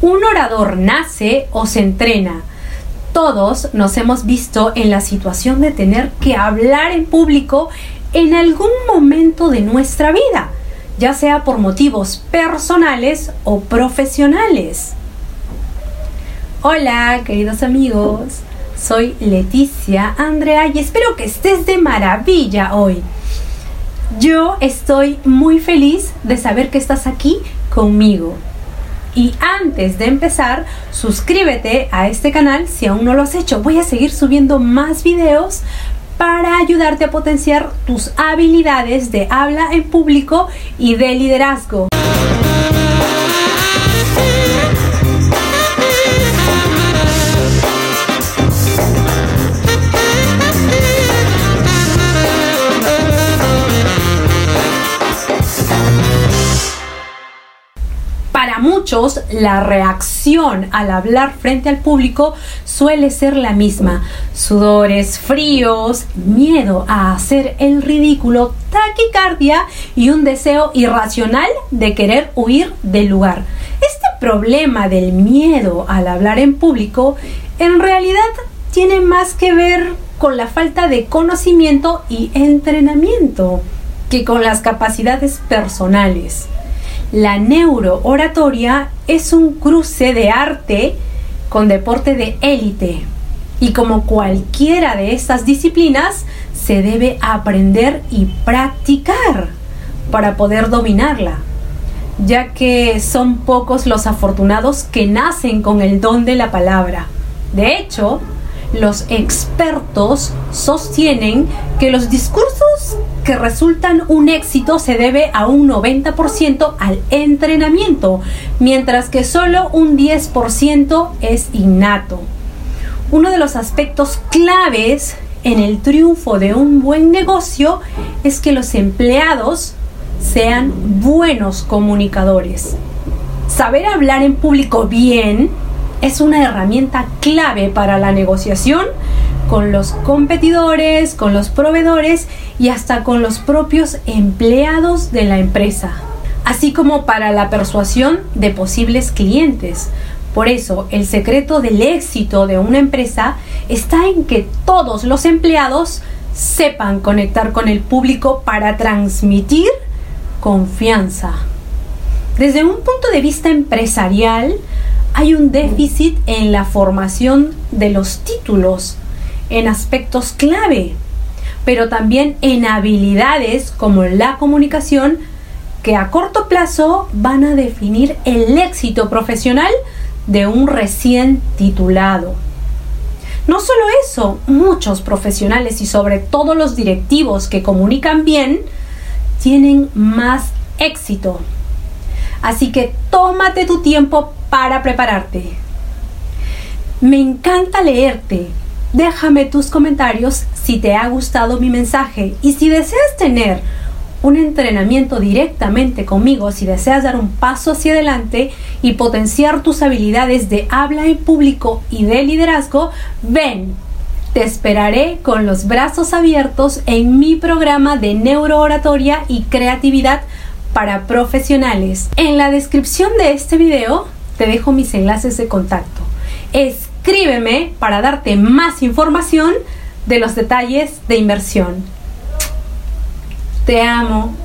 ¿Un orador nace o se entrena? Todos nos hemos visto en la situación de tener que hablar en público en algún momento de nuestra vida, ya sea por motivos personales o profesionales. Hola, queridos amigos. Soy Leticia Andrea y espero que estés de maravilla hoy. Yo estoy muy feliz de saber que estás aquí conmigo. Y antes de empezar, suscríbete a este canal si aún no lo has hecho. Voy a seguir subiendo más videos para ayudarte a potenciar tus habilidades de habla en público y de liderazgo. La reacción al hablar frente al público suele ser la misma. Sudores fríos, miedo a hacer el ridículo, taquicardia y un deseo irracional de querer huir del lugar. Este problema del miedo al hablar en público en realidad tiene más que ver con la falta de conocimiento y entrenamiento que con las capacidades personales. La neurooratoria es un cruce de arte con deporte de élite y como cualquiera de estas disciplinas se debe aprender y practicar para poder dominarla, ya que son pocos los afortunados que nacen con el don de la palabra. De hecho, los expertos sostienen que los discursos que resultan un éxito se debe a un 90% al entrenamiento, mientras que solo un 10% es innato. Uno de los aspectos claves en el triunfo de un buen negocio es que los empleados sean buenos comunicadores. Saber hablar en público bien es una herramienta clave para la negociación con los competidores, con los proveedores y hasta con los propios empleados de la empresa, así como para la persuasión de posibles clientes. Por eso, el secreto del éxito de una empresa está en que todos los empleados sepan conectar con el público para transmitir confianza. Desde un punto de vista empresarial, hay un déficit en la formación de los títulos en aspectos clave, pero también en habilidades como la comunicación que a corto plazo van a definir el éxito profesional de un recién titulado. No solo eso, muchos profesionales y sobre todo los directivos que comunican bien tienen más éxito. Así que tómate tu tiempo para prepararte. Me encanta leerte. Déjame tus comentarios si te ha gustado mi mensaje y si deseas tener un entrenamiento directamente conmigo, si deseas dar un paso hacia adelante y potenciar tus habilidades de habla en público y de liderazgo, ven. Te esperaré con los brazos abiertos en mi programa de neurooratoria y creatividad para profesionales. En la descripción de este video te dejo mis enlaces de contacto. Escríbeme para darte más información de los detalles de inversión. Te amo.